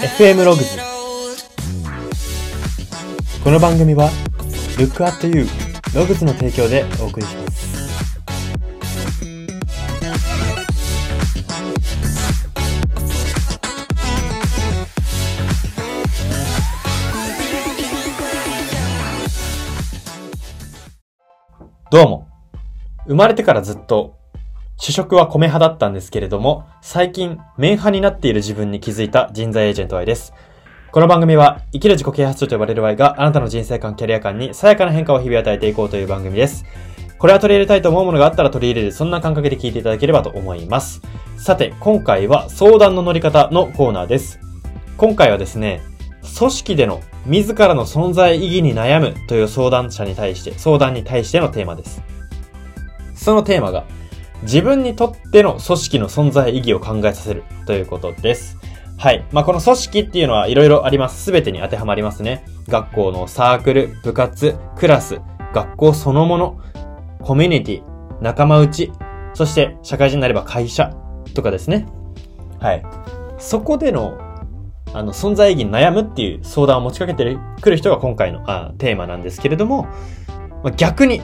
FM ログズこの番組は Look at You ログズの提供でお送りします。どうも。生まれてからずっと主食は米派だったんですけれども、最近、麺派になっている自分に気づいた人材エージェント Y です。この番組は、生きる自己啓発書と呼ばれる Y があなたの人生観、キャリア観にさやかな変化を日々与えていこうという番組です。これは取り入れたいと思うものがあったら取り入れる、そんな感覚で聞いていただければと思います。さて、今回は相談の乗り方のコーナーです。今回はですね、組織での自らの存在意義に悩むという相談者に対して、相談に対してのテーマです。そのテーマが、自分にとっての組織の存在意義を考えさせるということです。はい。まあ、この組織っていうのはいろいろあります。すべてに当てはまりますね。学校のサークル、部活、クラス、学校そのもの、コミュニティ、仲間内、そして社会人になれば会社とかですね。はい。そこでの、あの、存在意義に悩むっていう相談を持ちかけてくる人が今回のあテーマなんですけれども、まあ、逆に、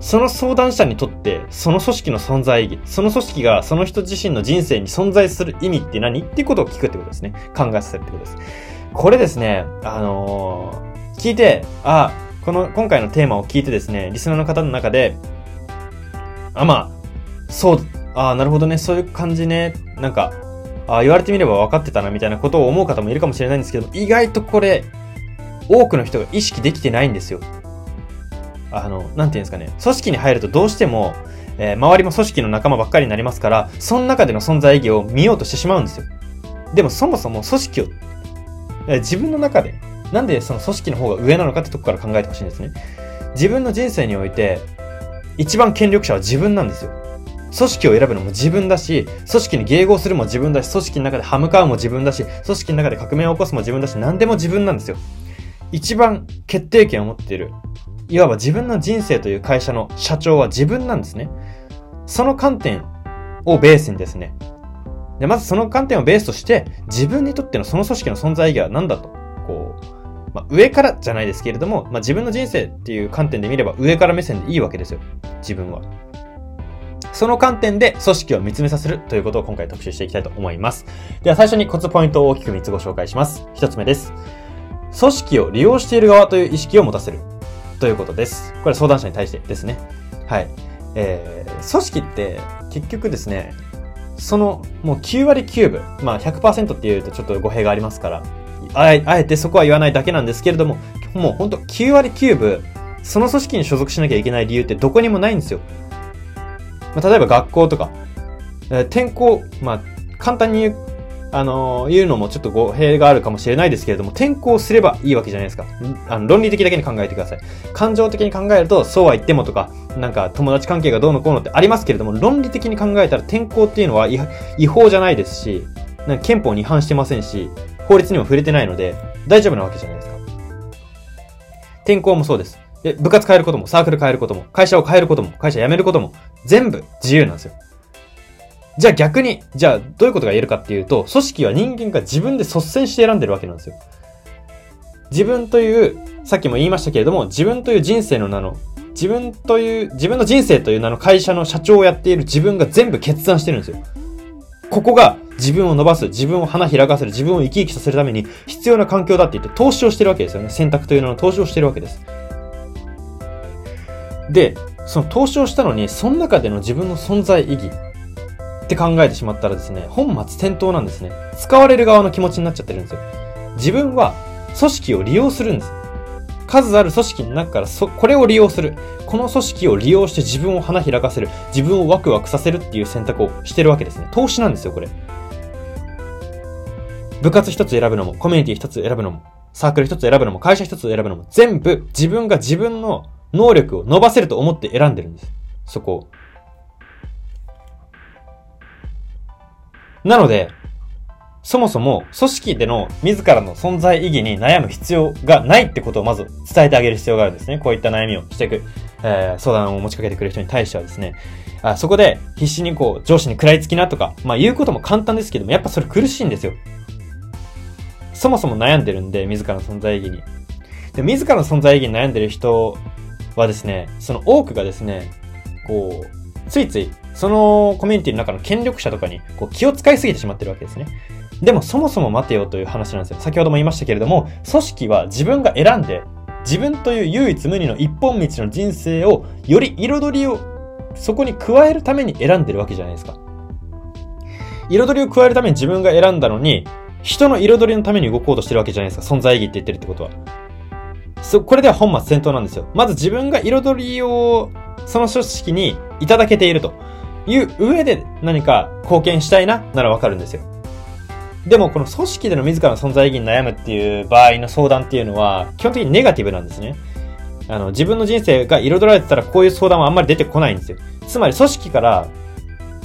その相談者にとって、その組織の存在意義、その組織がその人自身の人生に存在する意味って何っていうことを聞くってことですね。考えさせるってことです。これですね、あのー聞いて、あ、この、今回のテーマを聞いてですね、リスナーの方の中で、あ、まあ、そう、あなるほどね、そういう感じね、なんか、あ言われてみれば分かってたな、みたいなことを思う方もいるかもしれないんですけど、意外とこれ、多くの人が意識できてないんですよ。あの、なんていうんですかね、組織に入るとどうしても、えー周りも組織の仲間ばっかりになりますから、その中での存在意義を見ようとしてしまうんですよ。でもそもそも組織を、え自分の中で、なんでその組織の方が上なのかってとこから考えてほしいんですね。自分の人生において、一番権力者は自分なんですよ。組織を選ぶのも自分だし、組織に迎合するも自分だし、組織の中で歯向かうも自分だし、組織の中で革命を起こすも自分だし、何でも自分なんですよ。一番決定権を持っている。いわば自分の人生という会社の社長は自分なんですね。その観点をベースにですね。で、まずその観点をベースとして、自分にとってのその組織の存在意義は何だと。こう、まあ、上からじゃないですけれども、まあ、自分の人生っていう観点で見れば上から目線でいいわけですよ。自分は。その観点で組織を見つめさせるということを今回特集していきたいと思います。では最初にコツポイントを大きく3つご紹介します。1つ目です。組織を利用している側という意識を持たせる。ということです。これ相談者に対してですね。はい。えー、組織って結局ですね、そのもう9割9分、まあ100%って言うとちょっと語弊がありますから、あえあえてそこは言わないだけなんですけれども、もうほんと9割9分、その組織に所属しなきゃいけない理由ってどこにもないんですよ。まあ、例えば学校とか、えー転校、まあ簡単に言う、あのー言うのもちょっと語弊があるかもしれないですけれども、転校すればいいわけじゃないですか。あの論理的だけに考えてください。感情的に考えると、そうは言ってもとか、なんか友達関係がどうのこうのってありますけれども、論理的に考えたら転校っていうのは違違法じゃないですし、なんか憲法に違反してませんし、法律にも触れてないので、大丈夫なわけじゃないですか。転校もそうです。で、部活変えることも、サークル変えることも、会社を変えることも、会社辞めることも、全部自由なんですよ。じゃあ逆に、じゃあどういうことが言えるかっていうと、組織は人間が自分で率先して選んでるわけなんですよ。自分という、さっきも言いましたけれども、自分という人生の名の、自分という、自分の人生という名の会社の社長をやっている自分が全部決断してるんですよ。ここが自分を伸ばす、自分を花開かせる、自分を生き生きさせるために必要な環境だって言って投資をしてるわけですよね。選択という名の投資をしてるわけです。で、その投資をしたのに、その中での自分の存在意義って考えてしまったらですね、本末転倒なんですね。使われる側の気持ちになっちゃってるんですよ。自分は組織を利用するんです。数ある組織の中からそ、これを利用する。この組織を利用して自分を花開かせる。自分をワクワクさせるっていう選択をしてるわけですね。投資なんですよ、これ。部活一つ選ぶのも、コミュニティ一つ選ぶのも、サークル一つ選ぶのも、会社一つ選ぶのも、全部自分が自分の能力を伸ばせると思って選んでるんです。そこを。なので、そもそも組織での自らの存在意義に悩む必要がないってことをまず伝えてあげる必要があるんですね。こういった悩みをしていく、えー相談を持ちかけてくる人に対してはですね。あそこで必死にこう上司に食らいつきなとか、まあ言うことも簡単ですけども、やっぱそれ苦しいんですよ。そもそも悩んでるんで、自らの存在意義に。で、自らの存在意義に悩んでる人はですね、その多くがですね、こう、ついつい、そのコミュニティの中の権力者とかにこう気を使いすぎてしまってるわけですね。でもそもそも待てよという話なんですよ。先ほども言いましたけれども、組織は自分が選んで、自分という唯一無二の一本道の人生を、より彩りをそこに加えるために選んでるわけじゃないですか。彩りを加えるために自分が選んだのに、人の彩りのために動こうとしてるわけじゃないですか。存在意義って言ってるってことは。そ、これでは本末転倒なんですよ。まず自分が彩りを、その組織にいただけているという上で何か貢献したいな、ならわかるんですよ。でも、この組織での自らの存在意義に悩むっていう場合の相談っていうのは、基本的にネガティブなんですね。あの、自分の人生が彩られてたらこういう相談はあんまり出てこないんですよ。つまり組織から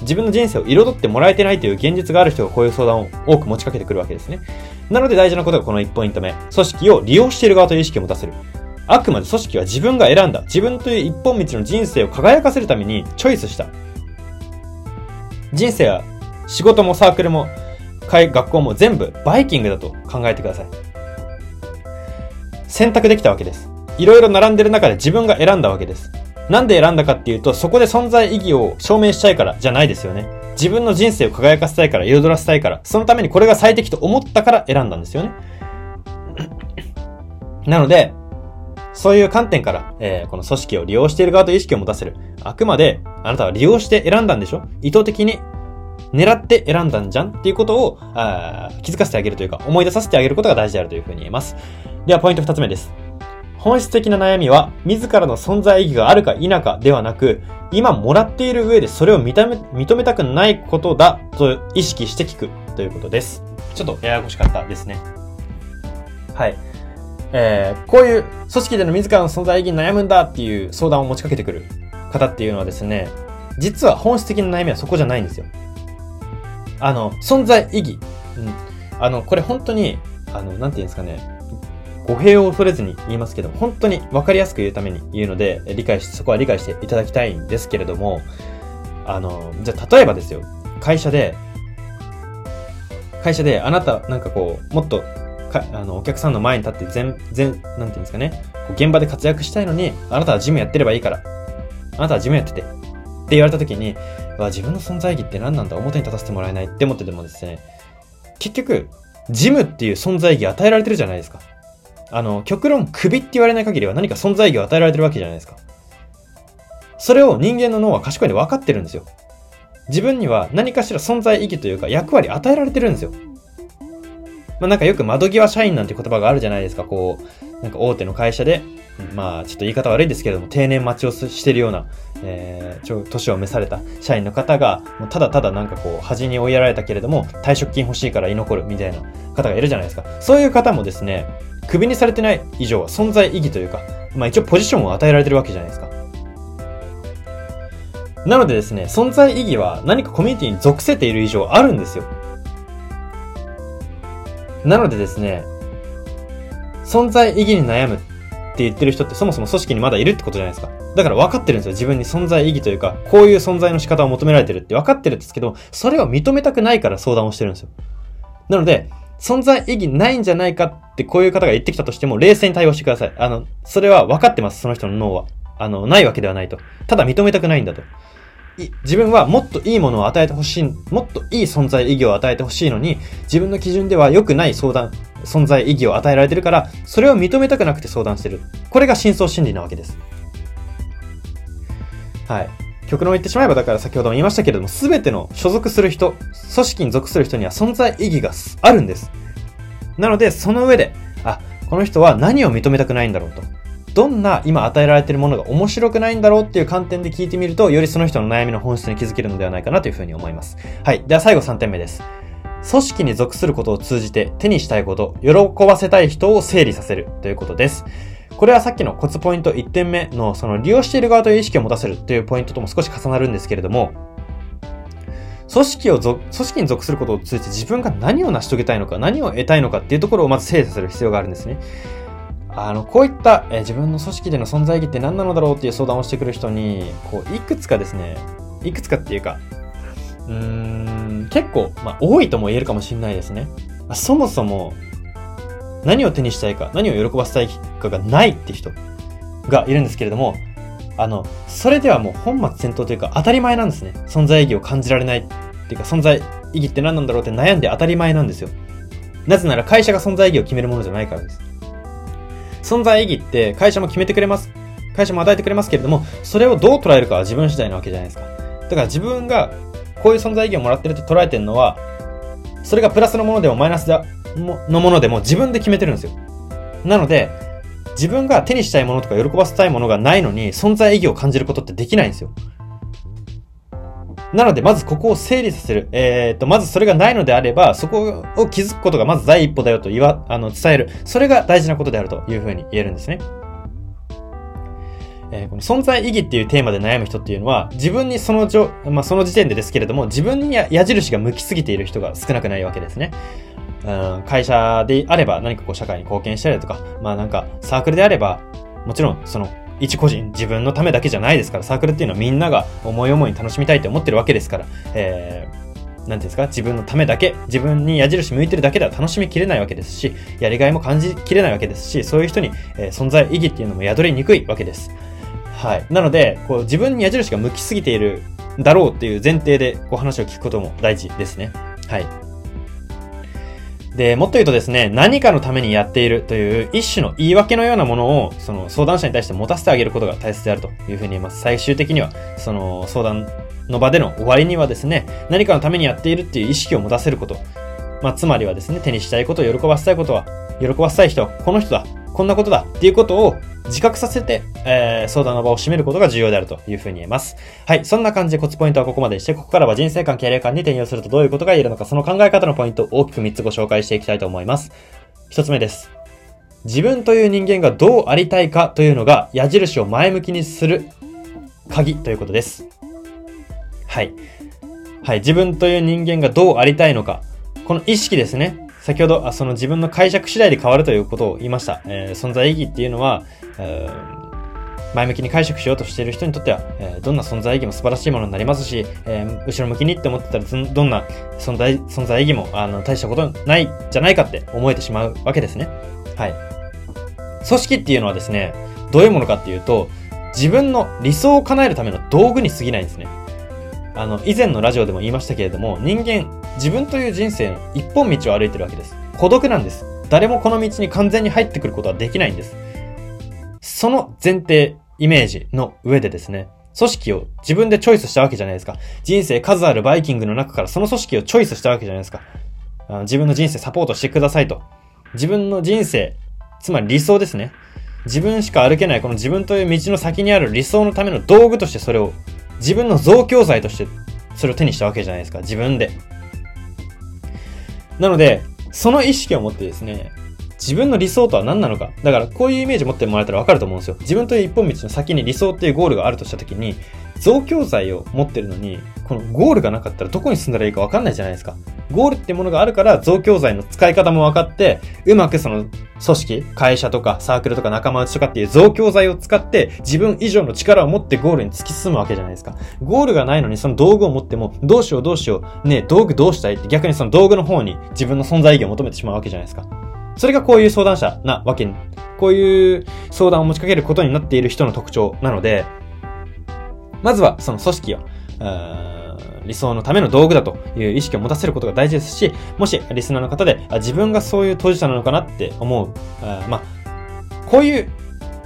自分の人生を彩ってもらえてないという現実がある人がこういう相談を多く持ちかけてくるわけですね。なので大事なことがこの1ポイント目。組織を利用している側という意識を持たせる。あくまで組織は自分が選んだ。自分という一本道の人生を輝かせるためにチョイスした。人生は仕事もサークルも学校も全部バイキングだと考えてください。選択できたわけです。いろいろ並んでる中で自分が選んだわけです。なんで選んだかっていうと、そこで存在意義を証明したいからじゃないですよね。自分の人生を輝かせたいから、彩らせたいから、そのためにこれが最適と思ったから選んだんですよね。なので、そういう観点から、えー、この組織を利用している側と意識を持たせる。あくまで、あなたは利用して選んだんでしょ？意図的に狙って選んだんじゃんっていうことをあ気づかせてあげるというか、思い出させてあげることが大事であるというふうに言えます。では、ポイント二つ目です。本質的な悩みは、自らの存在意義があるか否かではなく、今もらっている上でそれを認め認めたくないことだと意識して聞くということです。ちょっとややこしかったですね。はい。えー、こういう組織での自らの存在意義に悩むんだっていう相談を持ちかけてくる方っていうのはですね、実は本質的な悩みはそこじゃないんですよ。あの、存在意義。うん。あの、これ本当に、あの、なんて言うんですかね。語弊を恐れずに言いますけど、本当に分かりやすく言うために言うので、理解し、そこは理解していただきたいんですけれども、あの、じゃあ例えばですよ、会社で、会社であなた、なんかこう、もっと、かあの、お客さんの前に立って全、全、なんていうんですかね、現場で活躍したいのに、あなたはジムやってればいいから、あなたはジムやってて、って言われた時に、わ、自分の存在意義って何なんだ？表に立たせてもらえないって思っててもですね、結局、ジムっていう存在意義与えられてるじゃないですか。あの、極論首って言われない限りは何か存在意義を与えられてるわけじゃないですか。それを人間の脳は賢いで分かってるんですよ。自分には何かしら存在意義というか役割与えられてるんですよ。まあなんかよく窓際社員なんて言葉があるじゃないですか。こう、なんか大手の会社で、まあちょっと言い方悪いですけれども、定年待ちをしてるような、えー、ちょ、年を召された社員の方が、もうただただなんかこう、端に追いやられたけれども、退職金欲しいから居残るみたいな方がいるじゃないですか。そういう方もですね、クビにされてない以上は存在意義というか、まあ一応ポジションを与えられてるわけじゃないですか。なのでですね、存在意義は何かコミュニティに属せている以上あるんですよ。なのでですね、存在意義に悩むって言ってる人ってそもそも組織にまだいるってことじゃないですか。だから分かってるんですよ。自分に存在意義というか、こういう存在の仕方を求められてるって分かってるんですけど、それを認めたくないから相談をしてるんですよ。なので、存在意義ないんじゃないかってこういう方が言ってきたとしても、冷静に対応してください。あの、それは分かってます、その人の脳は。あの、ないわけではないと。ただ認めたくないんだと。自分はもっといいものを与えてほしい、もっといい存在意義を与えてほしいのに、自分の基準では良くない相談、存在意義を与えられてるから、それを認めたくなくて相談してる。これが深層心理なわけです。はい。極論言ってしまえば、だから先ほども言いましたけれども、すべての所属する人、組織に属する人には存在意義があるんです。なので、その上で、あ、この人は何を認めたくないんだろうと。どんな今与えられているものが面白くないんだろうっていう観点で聞いてみると、よりその人の悩みの本質に気づけるのではないかなというふうに思います。はい。では最後3点目です。組織に属することを通じて手にしたいこと、喜ばせたい人を整理させるということです。これはさっきのコツポイント1点目のその利用している側という意識を持たせるというポイントとも少し重なるんですけれども、組織を組織に属することを通じて自分が何を成し遂げたいのか、何を得たいのかっていうところをまず整理させる必要があるんですね。あの、こういった、え、自分の組織での存在意義って何なのだろうっていう相談をしてくる人に、こう、いくつかですね、いくつかっていうか、うーん、結構、まあ、多いとも言えるかもしれないですね。あそもそも、何を手にしたいか、何を喜ばせたいかがないって人がいるんですけれども、あの、それではもう本末転倒というか当たり前なんですね。存在意義を感じられないっていうか存在意義って何なんだろうって悩んで当たり前なんですよ。なぜなら会社が存在意義を決めるものじゃないからです。存在意義って会社も決めてくれます。会社も与えてくれますけれども、それをどう捉えるかは自分次第なわけじゃないですか。だから自分がこういう存在意義をもらってると捉えてるのは、それがプラスのものでもマイナスだのものでも自分で決めてるんですよ。なので、自分が手にしたいものとか喜ばせたいものがないのに存在意義を感じることってできないんですよ。なので、まずここを整理させる。えっ、と、まずそれがないのであれば、そこを気づくことがまず第一歩だよと言わ、あの、伝える。それが大事なことであるというふうに言えるんですね。えー、この存在意義っていうテーマで悩む人っていうのは、自分にそのじょ、まあ、その時点でですけれども、自分に矢印が向きすぎている人が少なくないわけですね。うん、会社であれば何かこう社会に貢献したりだとか、まあなんかサークルであれば、もちろんその一個人、自分のためだけじゃないですから、サークルっていうのはみんなが思い思いに楽しみたいって思ってるわけですから、えー、なんていうんですか、自分のためだけ、自分に矢印向いてるだけでは楽しみきれないわけですし、やりがいも感じきれないわけですし、そういう人に、えー、存在意義っていうのも宿りにくいわけです。はい。なので、こう自分に矢印が向きすぎているだろうっていう前提でこう話を聞くことも大事ですね。はい。で、もっと言うとですね、何かのためにやっているという一種の言い訳のようなものを、その相談者に対して持たせてあげることが大切であるというふうに言います。最終的には、その相談の場での終わりにはですね、何かのためにやっているっていう意識を持たせること。まあ、つまりはですね、手にしたいことを喜ばせたいことは、喜ばせたい人この人だ、こんなことだっていうことを自覚させて、えー、相談の場を占めることが重要であるというふうに言えます。はい。そんな感じでコツポイントはここまでして、ここからは人生観、キャリア観に転用するとどういうことが言えるのか、その考え方のポイントを大きく3つご紹介していきたいと思います。1つ目です。自分という人間がどうありたいかというのが矢印を前向きにする鍵ということです。はい。はい。自分という人間がどうありたいのか。この意識ですね。先ほど、その自分の解釈次第で変わるということを言いました。えー、存在意義っていうのは、えー、前向きに解釈しようとしている人にとっては、えー、どんな存在意義も素晴らしいものになりますし、えー、後ろ向きにって思ってたら、どんな存在、存在意義も、あの、大したことないじゃないかって思えてしまうわけですね。はい。組織っていうのはですね、どういうものかっていうと、自分の理想を叶えるための道具に過ぎないんですね。あの、以前のラジオでも言いましたけれども、人間、自分という人生の一本道を歩いてるわけです。孤独なんです。誰もこの道に完全に入ってくることはできないんです。その前提、イメージの上でですね、組織を自分でチョイスしたわけじゃないですか。人生数あるバイキングの中からその組織をチョイスしたわけじゃないですか。自分の人生サポートしてくださいと。自分の人生、つまり理想ですね。自分しか歩けないこの自分という道の先にある理想のための道具としてそれを自分の増強剤としてそれを手にしたわけじゃないですか。自分で。なので、その意識を持ってですね、自分の理想とは何なのか。だからこういうイメージ持ってもらえたらわかると思うんですよ。自分という一本道の先に理想っていうゴールがあるとした時に、増強剤を持ってるのに、このゴールがなかったらどこに進んだらいいかわかんないじゃないですか。ゴールってものがあるから増強剤の使い方も分かって、うまくその組織、会社とかサークルとか仲間内とかっていう増強剤を使って自分以上の力を持ってゴールに突き進むわけじゃないですか。ゴールがないのにその道具を持っても、どうしようどうしよう、ね道具どうしたい？って逆にその道具の方に自分の存在意義を求めてしまうわけじゃないですか。それがこういう相談者なわけに、こういう相談を持ちかけることになっている人の特徴なので、まずはその組織を、理想のための道具だという意識を持たせることが大事ですし、もしリスナーの方で自分がそういう当事者なのかなって思う、あまあ、こういう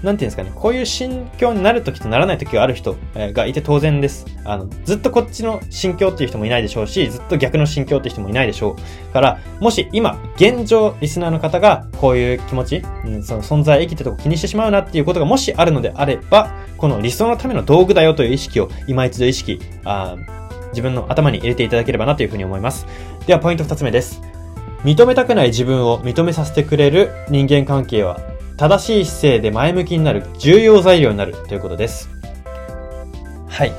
なんていうんですかね、こういう心境になるときとならないときがある人がいて当然です。あの、ずっとこっちの心境っていう人もいないでしょうし、ずっと逆の心境っていう人もいないでしょう。から、もし今、現状、リスナーの方がこういう気持ち、うん、その存在意義ってとこ気にしてしまうなっていうことがもしあるのであれば、この理想のための道具だよという意識を今一度意識、あ自分の頭に入れていただければなというふうに思います。では、ポイント二つ目です。認めたくない自分を認めさせてくれる人間関係は正しい姿勢で前向きになる重要材料になるということです。はい。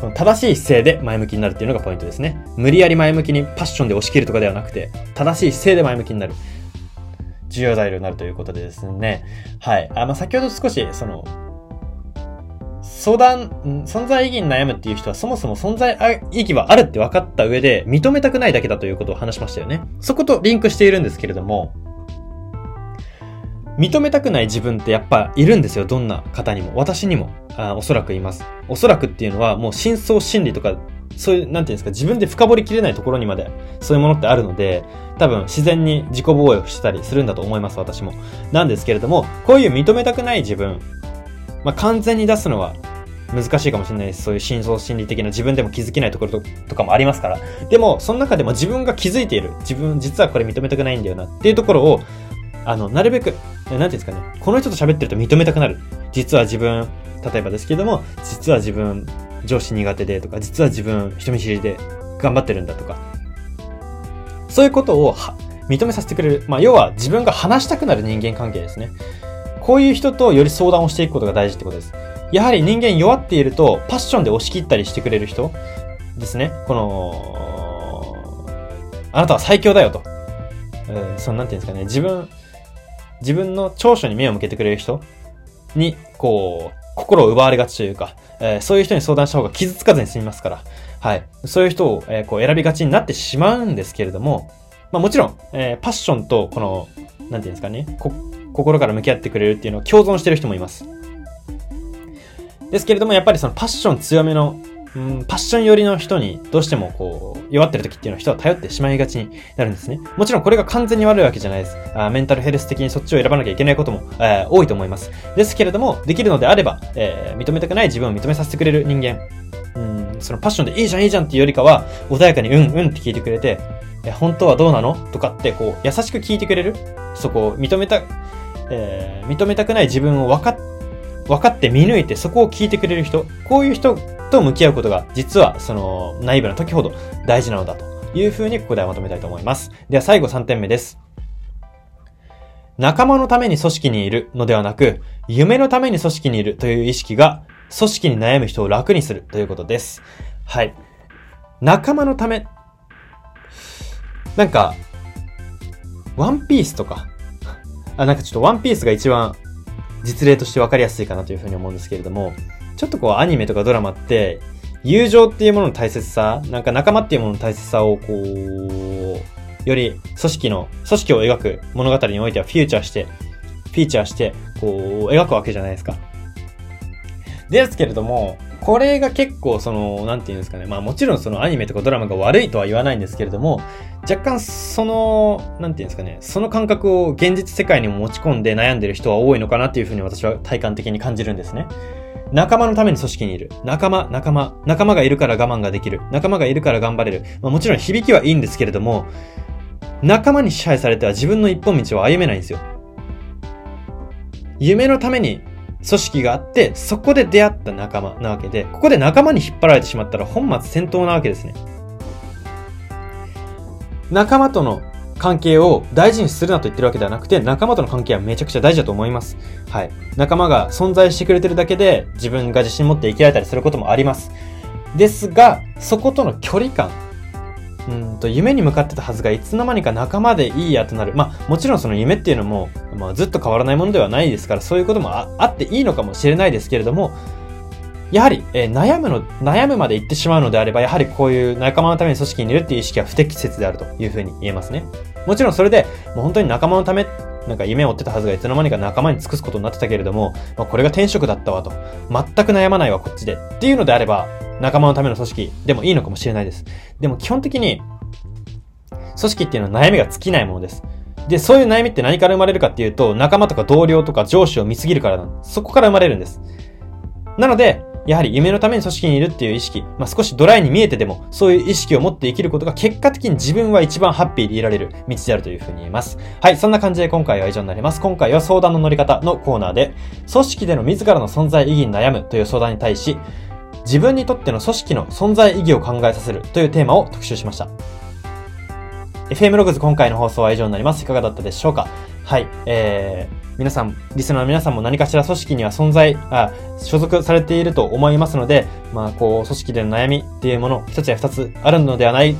この正しい姿勢で前向きになるっていうのがポイントですね。無理やり前向きにパッションで押し切るとかではなくて、正しい姿勢で前向きになる。重要材料になるということでですね。はい。あ、まあ、先ほど少し、その、相談、存在意義に悩むっていう人はそもそも存在意義はあるって分かった上で認めたくないだけだということを話しましたよね。そことリンクしているんですけれども、認めたくない自分ってやっぱいるんですよ。どんな方にも。私にも、あおそらくいます。おそらくっていうのはもう深層心理とか、そういう、なんていうんですか、自分で深掘りきれないところにまで、そういうものってあるので、多分自然に自己防衛をしたりするんだと思います、私も。なんですけれども、こういう認めたくない自分、まあ、完全に出すのは難しいかもしれないです。そういう深層心理的な自分でも気づけないところとかもありますから。でも、その中でも自分が気づいている。自分、実はこれ認めたくないんだよなっていうところを、あの、なるべく、なんていうんですかね、この人と喋ってると認めたくなる。実は自分、例えばですけども、実は自分、上司苦手でとか、実は自分、人見知りで頑張ってるんだとか。そういうことを認めさせてくれる。まあ、要は自分が話したくなる人間関係ですね。こういう人とより相談をしていくことが大事ってことです。やはり人間弱っていると、パッションで押し切ったりしてくれる人ですね。この、あなたは最強だよと。うん、その、なんていうんですかね、自分、自分の長所に目を向けてくれる人に、こう、心を奪われがちというか、えー、そういう人に相談した方が傷つかずに済みますから、はい。そういう人を、えー、こう選びがちになってしまうんですけれども、まあもちろん、えー、パッションとこの、なんていうんですかね、心から向き合ってくれるっていうのを共存してる人もいます。ですけれども、やっぱりそのパッション強めの、うん、パッション寄りの人にどうしてもこう、弱ってる時っていうのは人は頼ってしまいがちになるんですね。もちろんこれが完全に悪いわけじゃないです。あメンタルヘルス的にそっちを選ばなきゃいけないことも、えー、多いと思います。ですけれども、できるのであれば、えー、認めたくない自分を認めさせてくれる人間、うん、そのパッションでいいじゃんいいじゃんっていうよりかは、穏やかにうんうんって聞いてくれて、え本当はどうなのとかってこう、優しく聞いてくれるそこを認めた、えー、認めたくない自分を分かっ分かって見抜いてそこを聞いてくれる人、こういう人と向き合うことが実はそのナイーブな時ほど大事なのだというふうにここではまとめたいと思います。では最後3点目です。仲間のために組織にいるのではなく、夢のために組織にいるという意識が組織に悩む人を楽にするということです。はい。仲間のため。なんか、ワンピースとか、あ、なんかちょっとワンピースが一番実例として分かりやすいかなというふうに思うんですけれども、ちょっとこうアニメとかドラマって、友情っていうものの大切さ、なんか仲間っていうものの大切さをこう、より組織の、組織を描く物語においてはフィーチャーして、フィーチャーして、こう、描くわけじゃないですか。ですけれども、これが結構その、なんていうんですかね。まあもちろんそのアニメとかドラマが悪いとは言わないんですけれども、若干その、なんていうんですかね。その感覚を現実世界にも持ち込んで悩んでる人は多いのかなっていうふうに私は体感的に感じるんですね。仲間のために組織にいる。仲間、仲間。仲間がいるから我慢ができる。仲間がいるから頑張れる。まあもちろん響きはいいんですけれども、仲間に支配されては自分の一本道を歩めないんですよ。夢のために組織があって、そこで出会った仲間なわけで、ここで仲間に引っ張られてしまったら本末転倒なわけですね。仲間との関係を大事にするなと言ってるわけではなくて、仲間との関係はめちゃくちゃ大事だと思います。はい。仲間が存在してくれてるだけで、自分が自信持って生きられたりすることもあります。ですが、そことの距離感うんと、夢に向かってたはずがいつの間にか仲間でいいやとなる。まあ、もちろんその夢っていうのも、まあ、ずっと変わらないものではないですから、そういうこともあっていいのかもしれないですけれども、やはり、えー、悩むの、悩むまで行ってしまうのであれば、やはりこういう仲間のために組織にいるっていう意識は不適切であるというふうに言えますね。もちろんそれで、もう本当に仲間のため、なんか夢を追ってたはずがいつの間にか仲間に尽くすことになってたけれども、まあ、これが転職だったわと。全く悩まないわ、こっちで。っていうのであれば、仲間のための組織でもいいのかもしれないです。でも基本的に、組織っていうのは悩みが尽きないものです。で、そういう悩みって何から生まれるかっていうと、仲間とか同僚とか上司を見すぎるからな。そこから生まれるんです。なので、やはり夢のために組織にいるっていう意識、まあ、少しドライに見えてでも、そういう意識を持って生きることが結果的に自分は一番ハッピーでいられる道であるというふうに言えます。はい、そんな感じで今回は以上になります。今回は相談の乗り方のコーナーで、組織での自らの存在意義に悩むという相談に対し、自分にとっての組織の存在意義を考えさせるというテーマを特集しました。FM ログズ今回の放送は以上になります。いかがだったでしょうか？はい。えー、皆さん、リスナーの皆さんも何かしら組織には存在、あ、所属されていると思いますので、まあ、こう、組織での悩みっていうもの、一つや二つあるのではない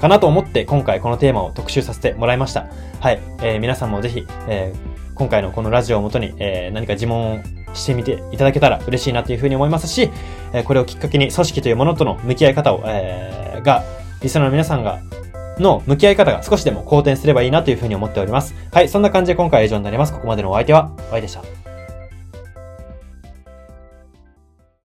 かなと思って、今回このテーマを特集させてもらいました。はい。えー、皆さんもぜひ、えー、今回のこのラジオをもとに、えー、何か自問をしてみていただけたら嬉しいなというふうに思いますし、えー、これをきっかけに組織というものとの向き合い方を、えー、が、リスナーの皆さんがの向き合い方が少しでも好転すればいいなというふうに思っております。はい、そんな感じで今回は以上になります。ここまでのお相手は、おいでした。